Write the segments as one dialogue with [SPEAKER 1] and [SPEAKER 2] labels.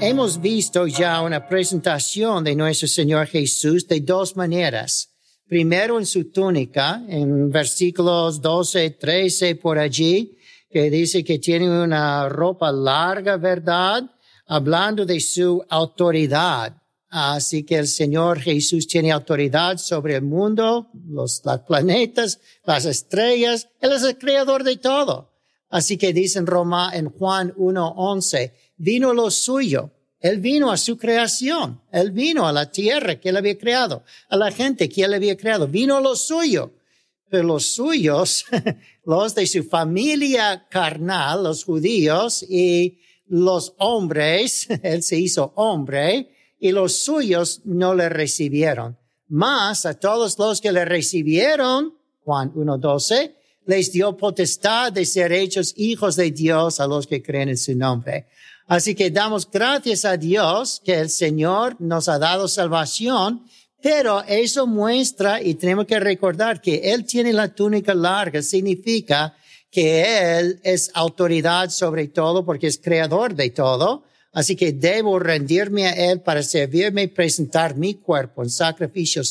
[SPEAKER 1] hemos visto ya una presentación de nuestro Señor Jesús de dos maneras. Primero en su túnica, en versículos 12, 13 por allí, que dice que tiene una ropa larga, ¿verdad? Hablando de su autoridad. Así que el Señor Jesús tiene autoridad sobre el mundo, los, planetas, las estrellas. Él es el creador de todo. Así que dice en Roma, en Juan 1.11, vino lo suyo. Él vino a su creación. Él vino a la tierra que él había creado, a la gente que él había creado. Vino lo suyo. Pero los suyos, los de su familia carnal, los judíos y los hombres, él se hizo hombre, y los suyos no le recibieron. Más a todos los que le recibieron, Juan 1.12, les dio potestad de ser hechos hijos de Dios a los que creen en su nombre. Así que damos gracias a Dios que el Señor nos ha dado salvación, pero eso muestra y tenemos que recordar que Él tiene la túnica larga, significa que Él es autoridad sobre todo porque es creador de todo. Así que debo rendirme a Él para servirme y presentar mi cuerpo en sacrificio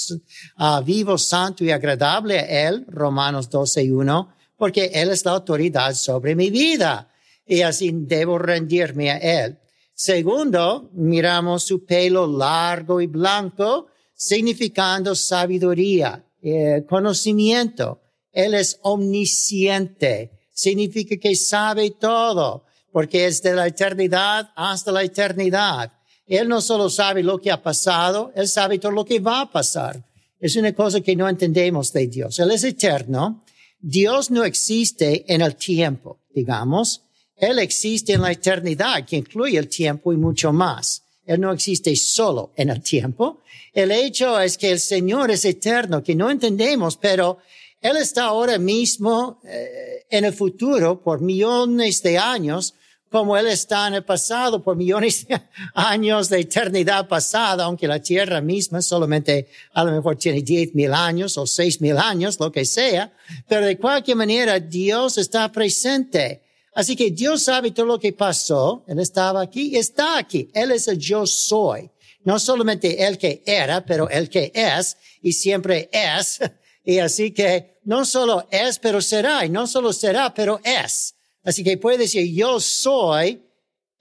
[SPEAKER 1] uh, vivo, santo y agradable a Él, Romanos 12 y 1, porque Él es la autoridad sobre mi vida y así debo rendirme a Él. Segundo, miramos su pelo largo y blanco, significando sabiduría, eh, conocimiento. Él es omnisciente, significa que sabe todo, porque es de la eternidad hasta la eternidad. Él no solo sabe lo que ha pasado, Él sabe todo lo que va a pasar. Es una cosa que no entendemos de Dios. Él es eterno. Dios no existe en el tiempo, digamos. Él existe en la eternidad, que incluye el tiempo y mucho más. Él no existe solo en el tiempo. El hecho es que el Señor es eterno, que no entendemos, pero Él está ahora mismo eh, en el futuro por millones de años, como Él está en el pasado por millones de años de eternidad pasada, aunque la tierra misma solamente a lo mejor tiene diez mil años o seis mil años, lo que sea. Pero de cualquier manera, Dios está presente. Así que Dios sabe todo lo que pasó. Él estaba aquí, está aquí. Él es el yo soy. No solamente el que era, pero el que es y siempre es. Y así que no solo es, pero será. Y no solo será, pero es. Así que puede decir yo soy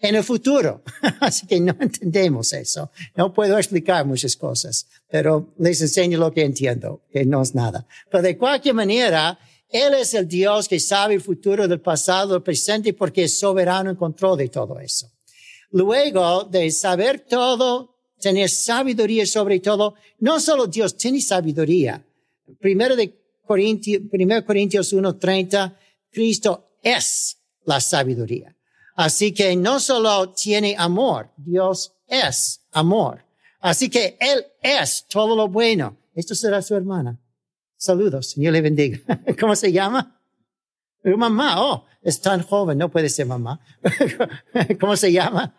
[SPEAKER 1] en el futuro. Así que no entendemos eso. No puedo explicar muchas cosas, pero les enseño lo que entiendo, que no es nada. Pero de cualquier manera, él es el Dios que sabe el futuro del pasado, del presente, porque es soberano en control de todo eso. Luego de saber todo, tener sabiduría sobre todo, no solo Dios tiene sabiduría. Primero de Corintios, primero Corintios 1.30, Cristo es la sabiduría. Así que no solo tiene amor, Dios es amor. Así que Él es todo lo bueno. Esto será su hermana. Saludos, Señor le bendiga. ¿Cómo se llama? Mamá, oh, es tan joven, no puede ser mamá. ¿Cómo se llama?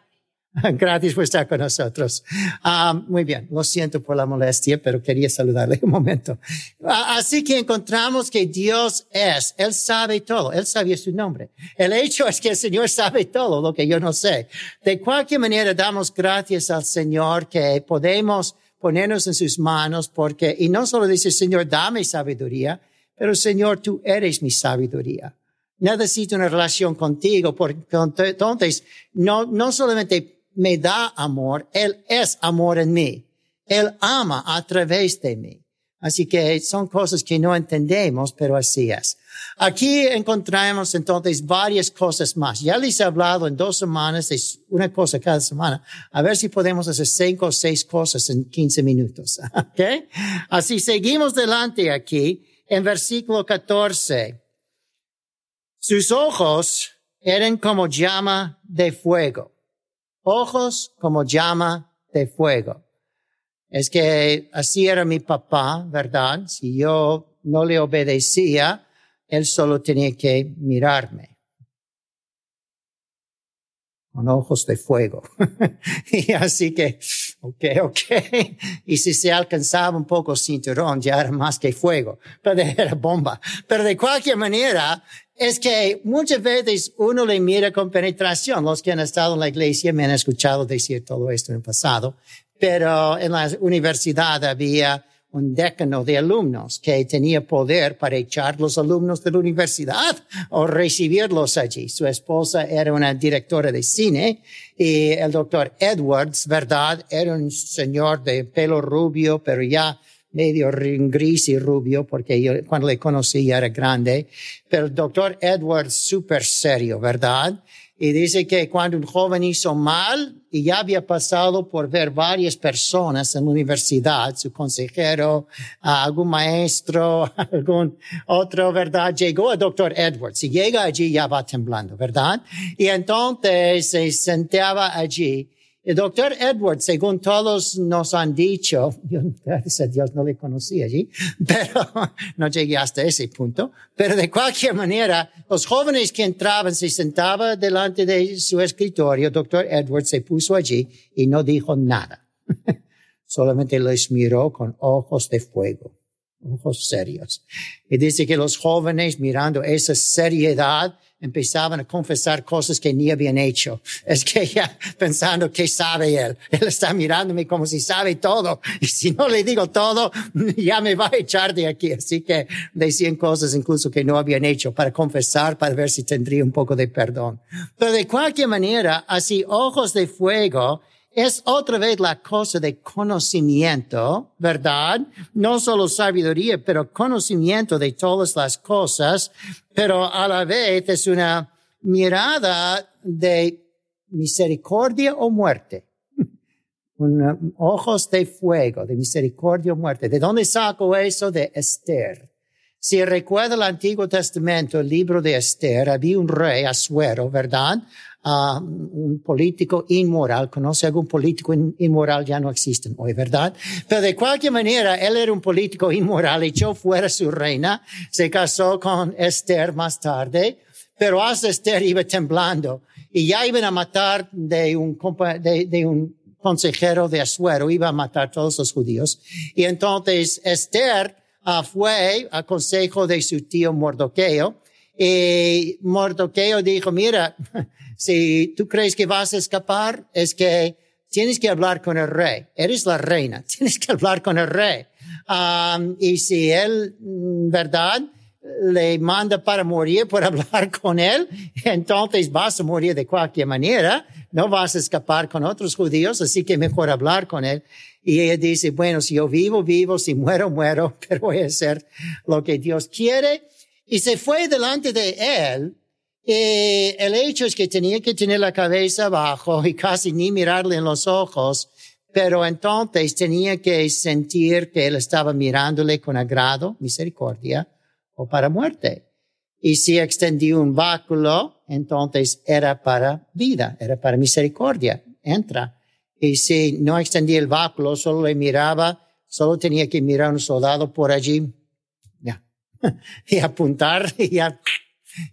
[SPEAKER 1] Gracias por estar con nosotros. Ah, muy bien, lo siento por la molestia, pero quería saludarle un momento. Ah, así que encontramos que Dios es, Él sabe todo, Él sabía su nombre. El hecho es que el Señor sabe todo lo que yo no sé. De cualquier manera, damos gracias al Señor que podemos ponernos en sus manos porque, y no solo dice, Señor, dame sabiduría, pero Señor, tú eres mi sabiduría. Necesito una relación contigo porque entonces no, no solamente me da amor, Él es amor en mí. Él ama a través de mí. Así que son cosas que no entendemos, pero así es. Aquí encontramos entonces varias cosas más. Ya les he hablado en dos semanas, es una cosa cada semana. A ver si podemos hacer cinco o seis cosas en 15 minutos. ¿Ok? Así seguimos delante aquí en versículo 14. Sus ojos eran como llama de fuego. Ojos como llama de fuego. Es que así era mi papá, ¿verdad? Si yo no le obedecía, él solo tenía que mirarme con ojos de fuego. y así que, ok, ok. Y si se alcanzaba un poco cinturón, ya era más que fuego, pero era bomba. Pero de cualquier manera, es que muchas veces uno le mira con penetración. Los que han estado en la iglesia me han escuchado decir todo esto en el pasado, pero en la universidad había un decano de alumnos que tenía poder para echar los alumnos de la universidad o recibirlos allí. Su esposa era una directora de cine y el doctor Edwards, ¿verdad? Era un señor de pelo rubio, pero ya medio gris y rubio, porque yo cuando le conocí ya era grande. Pero el doctor Edwards súper serio, ¿verdad? Y dice que cuando un joven hizo mal y ya había pasado por ver varias personas en la universidad, su consejero, algún maestro, algún otro, ¿verdad? Llegó el doctor Edwards y llega allí ya va temblando, ¿verdad? Y entonces se sentaba allí el doctor Edwards, según todos nos han dicho, yo no le conocí allí, pero no llegué hasta ese punto, pero de cualquier manera, los jóvenes que entraban se sentaba delante de su escritorio, el doctor Edwards se puso allí y no dijo nada. Solamente les miró con ojos de fuego, ojos serios. Y dice que los jóvenes mirando esa seriedad, empezaban a confesar cosas que ni habían hecho. Es que ya pensando que sabe él. Él está mirándome como si sabe todo. Y si no le digo todo, ya me va a echar de aquí. Así que decían cosas incluso que no habían hecho para confesar, para ver si tendría un poco de perdón. Pero de cualquier manera, así ojos de fuego, es otra vez la cosa de conocimiento, ¿verdad? No solo sabiduría, pero conocimiento de todas las cosas, pero a la vez es una mirada de misericordia o muerte. ojos de fuego, de misericordia o muerte. ¿De dónde saco eso? De Esther. Si recuerda el Antiguo Testamento, el libro de Esther, había un rey, Asuero, ¿verdad? uh, un político inmoral, conoce algún político inmoral, ya no existen hoy, ¿verdad? Pero de cualquier manera, él era un político inmoral, echó fuera su reina, se casó con Esther más tarde, pero hasta Esther iba temblando y ya iban a matar de un, de un consejero de Asuero, iba a matar a todos los judíos. Y entonces Esther uh, fue a consejo de su tío Mordoqueo, y Mordoqueo dijo, mira, si tú crees que vas a escapar, es que tienes que hablar con el rey. Eres la reina, tienes que hablar con el rey. Um, y si él, mm, verdad, le manda para morir por hablar con él, entonces vas a morir de cualquier manera, no vas a escapar con otros judíos, así que mejor hablar con él. Y ella dice, bueno, si yo vivo, vivo, si muero, muero, pero voy a hacer lo que Dios quiere. Y se fue delante de él y el hecho es que tenía que tener la cabeza abajo y casi ni mirarle en los ojos, pero entonces tenía que sentir que él estaba mirándole con agrado, misericordia o para muerte. Y si extendió un báculo, entonces era para vida, era para misericordia, entra. Y si no extendía el báculo, solo le miraba, solo tenía que mirar a un soldado por allí, ya, y apuntar y ya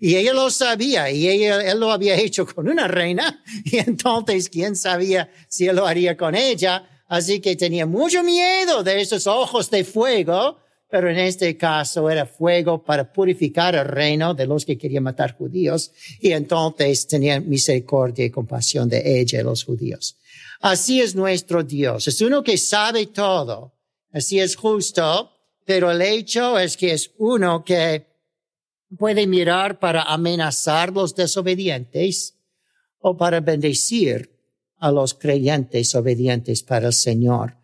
[SPEAKER 1] y ella lo sabía y ella, él lo había hecho con una reina y entonces quién sabía si él lo haría con ella. Así que tenía mucho miedo de esos ojos de fuego, pero en este caso era fuego para purificar el reino de los que querían matar judíos y entonces tenía misericordia y compasión de ella y los judíos. Así es nuestro Dios. Es uno que sabe todo. Así es justo, pero el hecho es que es uno que puede mirar para amenazar los desobedientes o para bendecir a los creyentes obedientes para el Señor.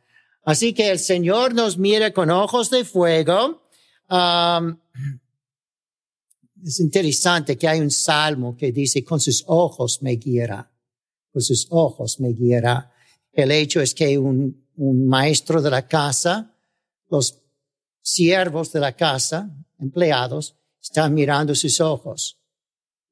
[SPEAKER 1] Así que el Señor nos mira con ojos de fuego. Es interesante que hay un salmo que dice, con sus ojos me guiará, sus ojos me guiará. El hecho es que un, un maestro de la casa, los siervos de la casa, empleados, está mirando sus ojos.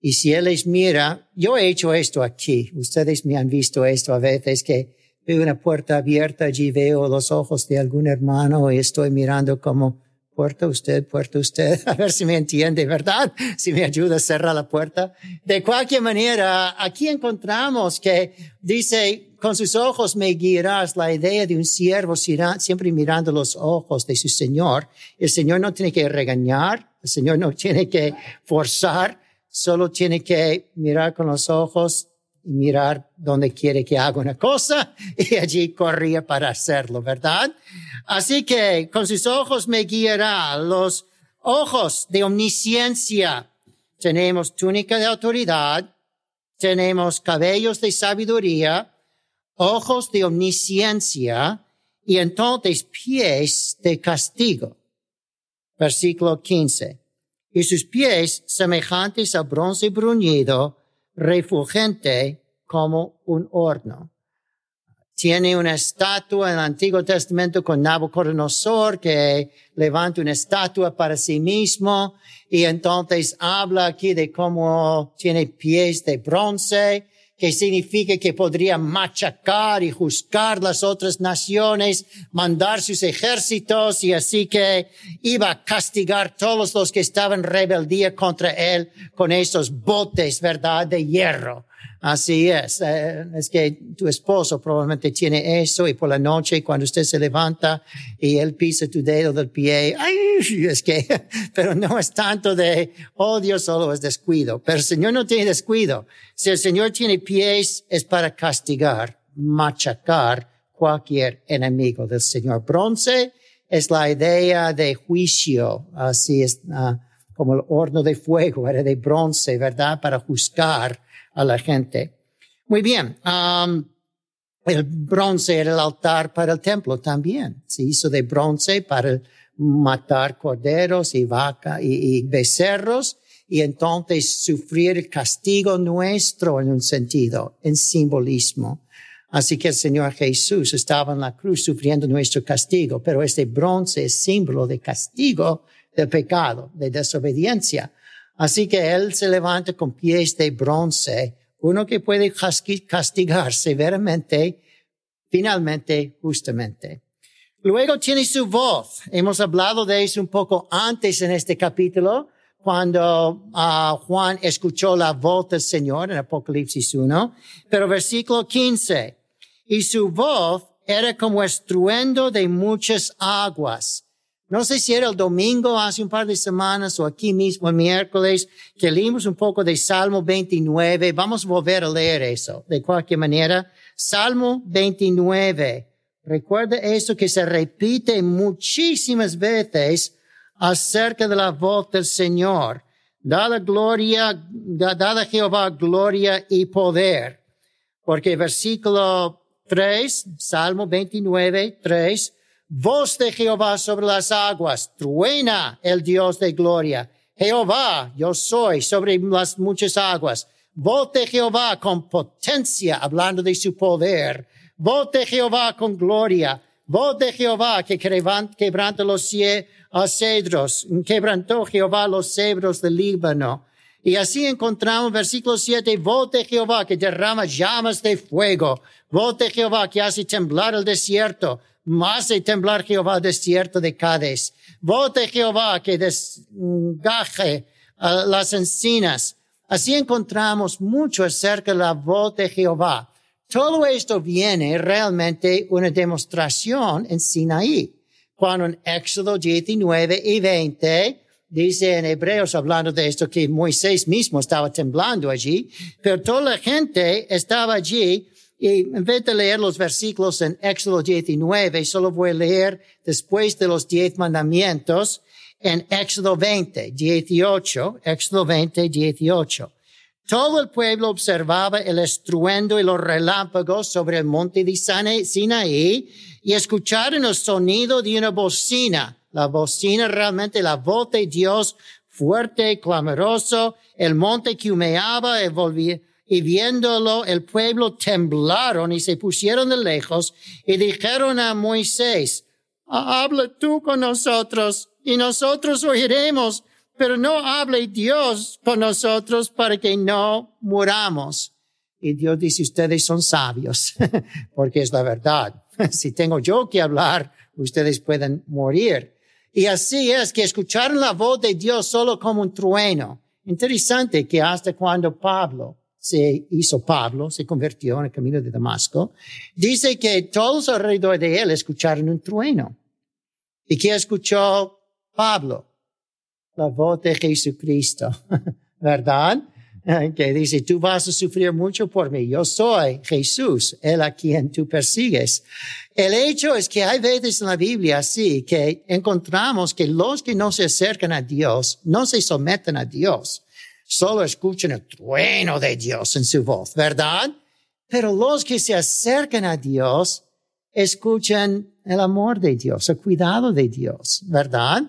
[SPEAKER 1] Y si Él les mira, yo he hecho esto aquí, ustedes me han visto esto a veces, que veo una puerta abierta, allí veo los ojos de algún hermano y estoy mirando como, puerta usted, puerta usted, a ver si me entiende, ¿verdad? Si me ayuda a cerrar la puerta. De cualquier manera, aquí encontramos que dice, con sus ojos me guiarás, la idea de un siervo siempre mirando los ojos de su Señor. El Señor no tiene que regañar, el Señor no tiene que forzar, solo tiene que mirar con los ojos y mirar donde quiere que haga una cosa y allí corría para hacerlo, ¿verdad? Así que con sus ojos me guiará, los ojos de omnisciencia. Tenemos túnica de autoridad, tenemos cabellos de sabiduría, ojos de omnisciencia y entonces pies de castigo. Versículo 15. Y sus pies semejantes a bronce bruñido, refulgente como un horno. Tiene una estatua en el Antiguo Testamento con Nabucodonosor que levanta una estatua para sí mismo y entonces habla aquí de cómo tiene pies de bronce que significa que podría machacar y juzgar las otras naciones, mandar sus ejércitos y así que iba a castigar todos los que estaban rebeldía contra él con esos botes, ¿verdad?, de hierro. Así es. Eh, es que tu esposo probablemente tiene eso y por la noche cuando usted se levanta y él pisa tu dedo del pie, ay, es que, pero no es tanto de odio, solo es descuido. Pero el Señor no tiene descuido. Si el Señor tiene pies es para castigar, machacar cualquier enemigo del Señor. Bronce es la idea de juicio, así es, uh, como el horno de fuego era de bronce, ¿verdad? Para juzgar a la gente. Muy bien. Um, el bronce era el altar para el templo también. Se hizo de bronce para matar corderos y vaca y, becerros y entonces sufrir el castigo nuestro en un sentido, en simbolismo. Así que el Señor Jesús estaba en la cruz sufriendo nuestro castigo, pero este bronce es símbolo de castigo del pecado, de desobediencia. Así que él se levanta con pies de bronce, uno que puede castigar severamente, finalmente, justamente. Luego tiene su voz. Hemos hablado de eso un poco antes en este capítulo, cuando uh, Juan escuchó la voz del Señor en Apocalipsis 1. Pero versículo 15. Y su voz era como estruendo de muchas aguas no sé si era el domingo hace un par de semanas o aquí mismo el miércoles que leímos un poco de Salmo 29. Vamos a volver a leer eso de cualquier manera. Salmo 29. Recuerda eso que se repite muchísimas veces acerca de la voz del Señor. Dada gloria, dada Jehová gloria y poder. Porque versículo 3, Salmo 29, 3, Voz de Jehová sobre las aguas, truena el Dios de gloria. Jehová, yo soy sobre las muchas aguas. Voz de Jehová con potencia, hablando de su poder. Voz de Jehová con gloria. Voz de Jehová que quebranta los cedros. Quebrantó Jehová los cedros del Líbano. Y así encontramos versículo 7, voz de Jehová que derrama llamas de fuego. Voz de Jehová que hace temblar el desierto hace temblar Jehová desierto de Cádiz. Voz de Jehová que desgaje las encinas. Así encontramos mucho acerca de la voz de Jehová. Todo esto viene realmente una demostración en Sinaí. Cuando en Éxodo 19 y 20 dice en Hebreos hablando de esto que Moisés mismo estaba temblando allí, pero toda la gente estaba allí y en vez de leer los versículos en Éxodo 19, solo voy a leer después de los diez mandamientos en Éxodo 20, 18, Éxodo 20, 18. Todo el pueblo observaba el estruendo y los relámpagos sobre el monte de Sinaí y escucharon el sonido de una bocina. La bocina realmente la voz de Dios fuerte, clamoroso, el monte que humeaba volvía, y viéndolo el pueblo temblaron y se pusieron de lejos y dijeron a Moisés, habla tú con nosotros y nosotros oiremos, pero no hable Dios con nosotros para que no muramos. Y Dios dice, ustedes son sabios, porque es la verdad. si tengo yo que hablar, ustedes pueden morir. Y así es que escucharon la voz de Dios solo como un trueno. Interesante que hasta cuando Pablo se hizo Pablo, se convirtió en el camino de Damasco, dice que todos alrededor de él escucharon un trueno. ¿Y qué escuchó Pablo? La voz de Jesucristo, ¿verdad? Que dice, tú vas a sufrir mucho por mí. Yo soy Jesús, el a quien tú persigues. El hecho es que hay veces en la Biblia así que encontramos que los que no se acercan a Dios no se someten a Dios. Solo escuchan el trueno de Dios en su voz, ¿verdad? Pero los que se acercan a Dios escuchan el amor de Dios, el cuidado de Dios, ¿verdad?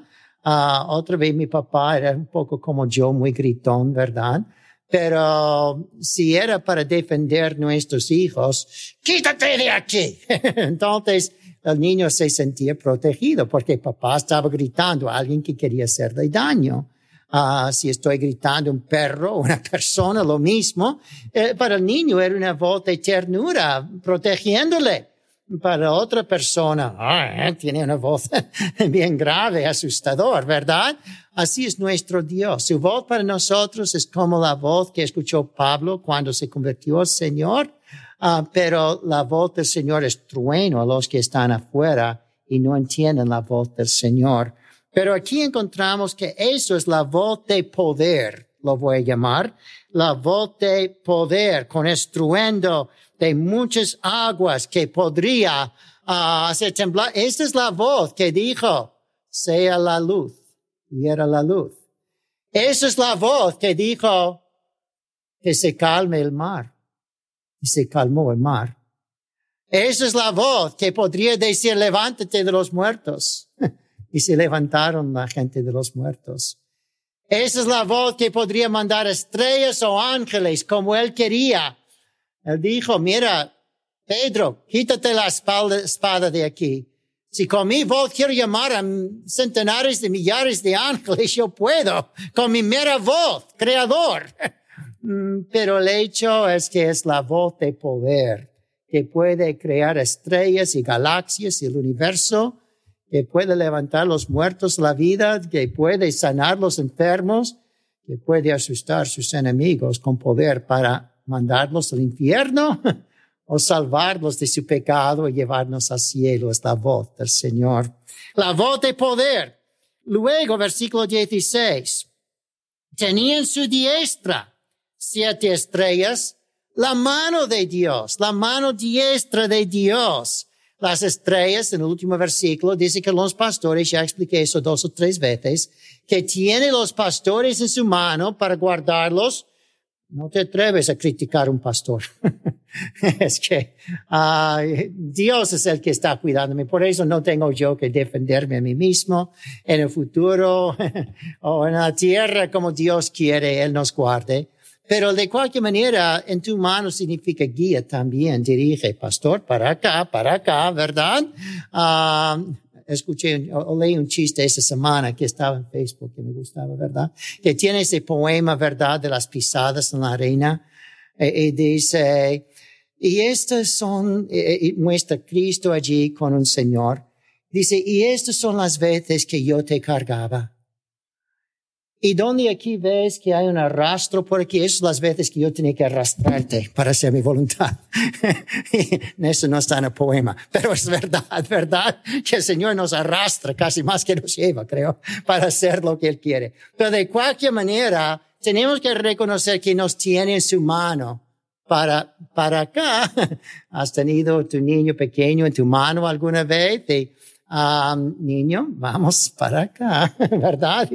[SPEAKER 1] Uh, otra vez mi papá era un poco como yo, muy gritón, ¿verdad? Pero si era para defender nuestros hijos, quítate de aquí. Entonces el niño se sentía protegido porque papá estaba gritando a alguien que quería hacerle daño. Uh, si estoy gritando un perro o una persona, lo mismo. Eh, para el niño era una voz de ternura, protegiéndole para otra persona, ah, tiene una voz bien grave, asustador, ¿verdad? Así es nuestro Dios. Su voz para nosotros es como la voz que escuchó Pablo cuando se convirtió al Señor, uh, pero la voz del Señor es trueno a los que están afuera y no entienden la voz del Señor. Pero aquí encontramos que eso es la voz de poder, lo voy a llamar, la voz de poder con estruendo de muchas aguas que podría uh, hacer temblar. Esta es la voz que dijo, sea la luz. Y era la luz. Esa es la voz que dijo que se calme el mar. Y se calmó el mar. Esa es la voz que podría decir, levántate de los muertos. Y se levantaron la gente de los muertos. Esa es la voz que podría mandar estrellas o ángeles como él quería él dijo, mira, Pedro, quítate la espada de aquí. Si con mi voz quiero llamar a centenares de millares de ángeles, yo puedo, con mi mera voz, creador. Mm, pero el hecho es que es la voz de poder, que puede crear estrellas y galaxias y el universo, que puede levantar los muertos la vida, que puede sanar los enfermos, que puede asustar sus enemigos con poder para mandarlos al infierno o salvarlos de su pecado y llevarnos al cielo. Es la voz del Señor. La voz de poder. Luego, versículo 16. Tenía en su diestra siete estrellas, la mano de Dios, la mano diestra de Dios. Las estrellas, en el último versículo, dice que los pastores, ya expliqué eso dos o tres veces, que tiene los pastores en su mano para guardarlos no te atreves a criticar a un pastor. es que uh, Dios es el que está cuidándome. Por eso no tengo yo que defenderme a mí mismo. En el futuro o en la tierra como Dios quiere, Él nos guarde. Pero de cualquier manera, en tu mano significa guía también, dirige, pastor, para acá, para acá, ¿verdad? Uh, escuché o leí un chiste esa semana que estaba en Facebook que me gustaba, ¿verdad? Que tiene ese poema, ¿verdad? De las pisadas en la arena. Y, e, y dice, y estas son, y e, e, muestra Cristo allí con un Señor. Dice, y estas son las veces que yo te cargaba y donde aquí ves que hay un arrastro, porque es las veces que yo tenía que arrastrarte para hacer mi voluntad. Eso no está en el poema, pero es verdad, verdad, que el Señor nos arrastra casi más que nos lleva, creo, para hacer lo que Él quiere. Pero de cualquier manera, tenemos que reconocer que nos tiene en su mano para, para acá. ¿Has tenido tu niño pequeño en tu mano alguna vez? Um, niño, vamos para acá, ¿verdad?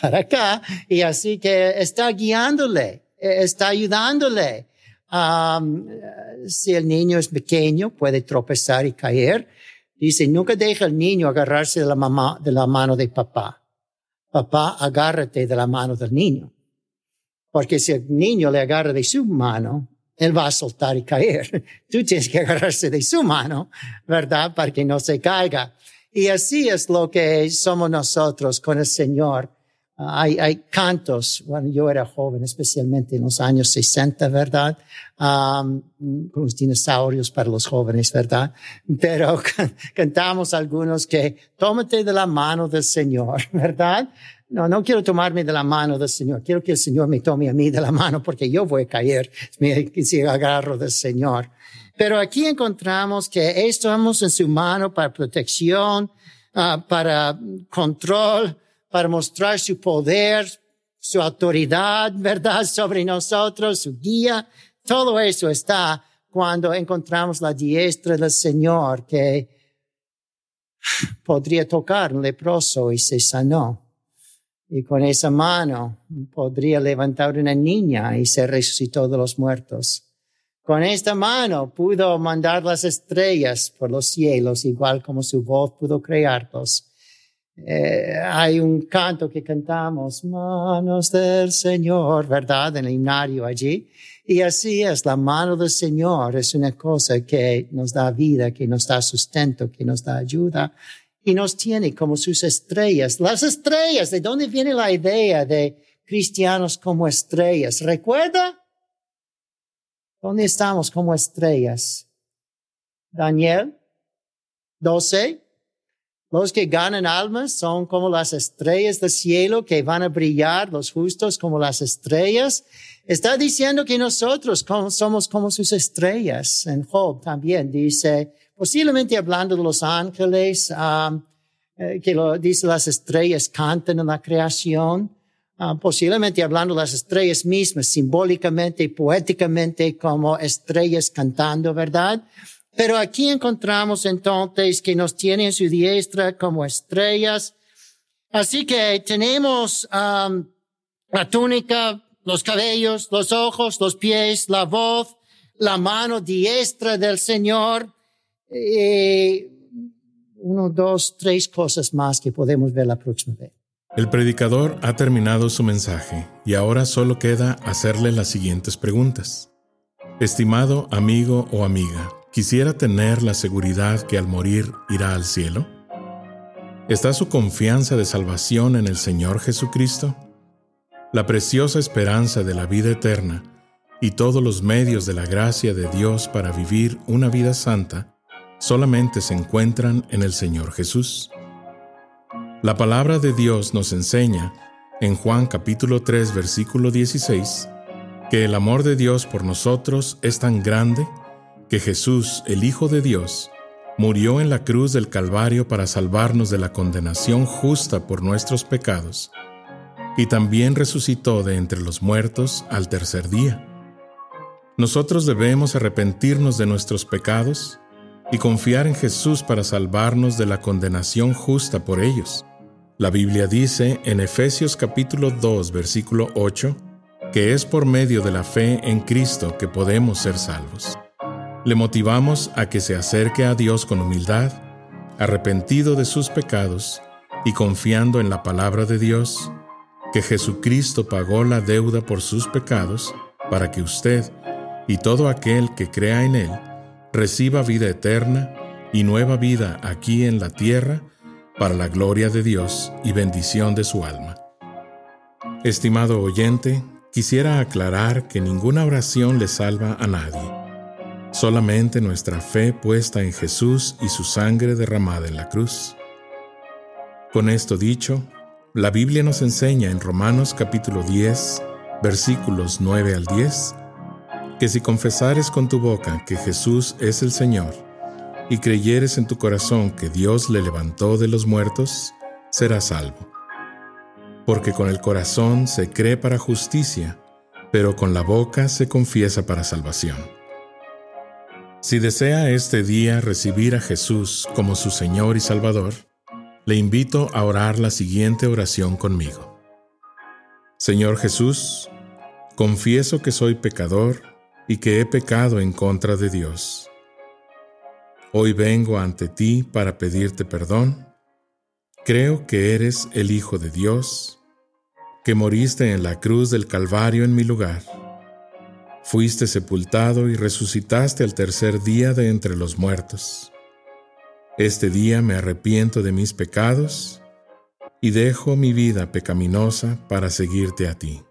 [SPEAKER 1] Para acá. Y así que está guiándole, e, está ayudándole. Um, si el niño es pequeño, puede tropezar y caer. Dice, nunca deja al niño agarrarse de la mamá, de la mano de papá. Papá, agárrate de la mano del niño. Porque si el niño le agarra de su mano, él va a soltar y caer. Tú tienes que agarrarse de su mano, ¿verdad? Para que no se caiga. Y así es lo que somos nosotros con el Señor. hay, hay cantos, bueno, yo era joven, especialmente en los años 60, ¿verdad? Um, con los dinosaurios para los jóvenes, ¿verdad? Pero cantamos algunos que tómate de la mano del Señor, ¿verdad? No, no quiero tomarme de la mano del Señor. Quiero que el Señor me tome a mí de la mano porque yo voy a caer si agarro del Señor. Pero aquí encontramos que estamos en su mano para protección, uh, para control, para mostrar su poder, su autoridad, ¿verdad? Sobre nosotros, su guía. Todo eso está cuando encontramos la diestra del Señor que podría tocar un leproso y se sanó. Y con esa mano podría levantar una niña y se resucitó de los muertos. Con esta mano pudo mandar las estrellas por los cielos, igual como su voz pudo crearlos. Eh, hay un canto que cantamos, manos del Señor, ¿verdad? En el himnario allí. Y así es, la mano del Señor es una cosa que nos da vida, que nos da sustento, que nos da ayuda y nos tiene como sus estrellas. Las estrellas, ¿de dónde viene la idea de cristianos como estrellas? ¿Recuerda? ¿Dónde estamos como estrellas? Daniel 12. Los que ganan almas son como las estrellas del cielo que van a brillar, los justos como las estrellas. Está diciendo que nosotros somos como sus estrellas. En Job también dice, posiblemente hablando de los ángeles, um, eh, que lo dice las estrellas cantan en la creación. Um, posiblemente hablando de las estrellas mismas, simbólicamente y poéticamente como estrellas cantando, ¿verdad? Pero aquí encontramos entonces que nos tiene en su diestra como estrellas. Así que tenemos um, la túnica, los cabellos, los ojos, los pies, la voz, la mano diestra del Señor. Y uno, dos, tres cosas más que podemos ver la próxima vez.
[SPEAKER 2] El predicador ha terminado su mensaje y ahora solo queda hacerle las siguientes preguntas. Estimado amigo o amiga, ¿Quisiera tener la seguridad que al morir irá al cielo? ¿Está su confianza de salvación en el Señor Jesucristo? La preciosa esperanza de la vida eterna y todos los medios de la gracia de Dios para vivir una vida santa solamente se encuentran en el Señor Jesús. La palabra de Dios nos enseña, en Juan capítulo 3 versículo 16, que el amor de Dios por nosotros es tan grande que Jesús, el Hijo de Dios, murió en la cruz del Calvario para salvarnos de la condenación justa por nuestros pecados, y también resucitó de entre los muertos al tercer día. Nosotros debemos arrepentirnos de nuestros pecados y confiar en Jesús para salvarnos de la condenación justa por ellos. La Biblia dice en Efesios capítulo 2 versículo 8 que es por medio de la fe en Cristo que podemos ser salvos. Le motivamos a que se acerque a Dios con humildad, arrepentido de sus pecados y confiando en la palabra de Dios, que Jesucristo pagó la deuda por sus pecados para que usted y todo aquel que crea en Él reciba vida eterna y nueva vida aquí en la tierra para la gloria de Dios y bendición de su alma. Estimado oyente, quisiera aclarar que ninguna oración le salva a nadie solamente nuestra fe puesta en Jesús y su sangre derramada en la cruz. Con esto dicho, la Biblia nos enseña en Romanos capítulo 10, versículos 9 al 10, que si confesares con tu boca que Jesús es el Señor, y creyeres en tu corazón que Dios le levantó de los muertos, serás salvo. Porque con el corazón se cree para justicia, pero con la boca se confiesa para salvación. Si desea este día recibir a Jesús como su Señor y Salvador, le invito a orar la siguiente oración conmigo. Señor Jesús, confieso que soy pecador y que he pecado en contra de Dios. Hoy vengo ante ti para pedirte perdón. Creo que eres el Hijo de Dios, que moriste en la cruz del Calvario en mi lugar fuiste sepultado y resucitaste al tercer día de entre los muertos. Este día me arrepiento de mis pecados y dejo mi vida pecaminosa para seguirte a ti.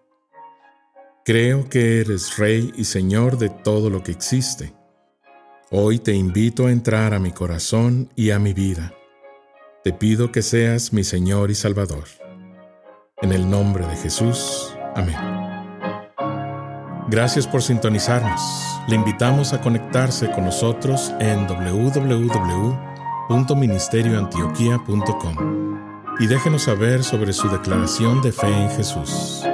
[SPEAKER 2] Creo que eres Rey y Señor de todo lo que existe. Hoy te invito a entrar a mi corazón y a mi vida. Te pido que seas mi Señor y Salvador. En el nombre de Jesús. Amén. Gracias por sintonizarnos. Le invitamos a conectarse con nosotros en www.ministerioantioquia.com y déjenos saber sobre su declaración de fe en Jesús.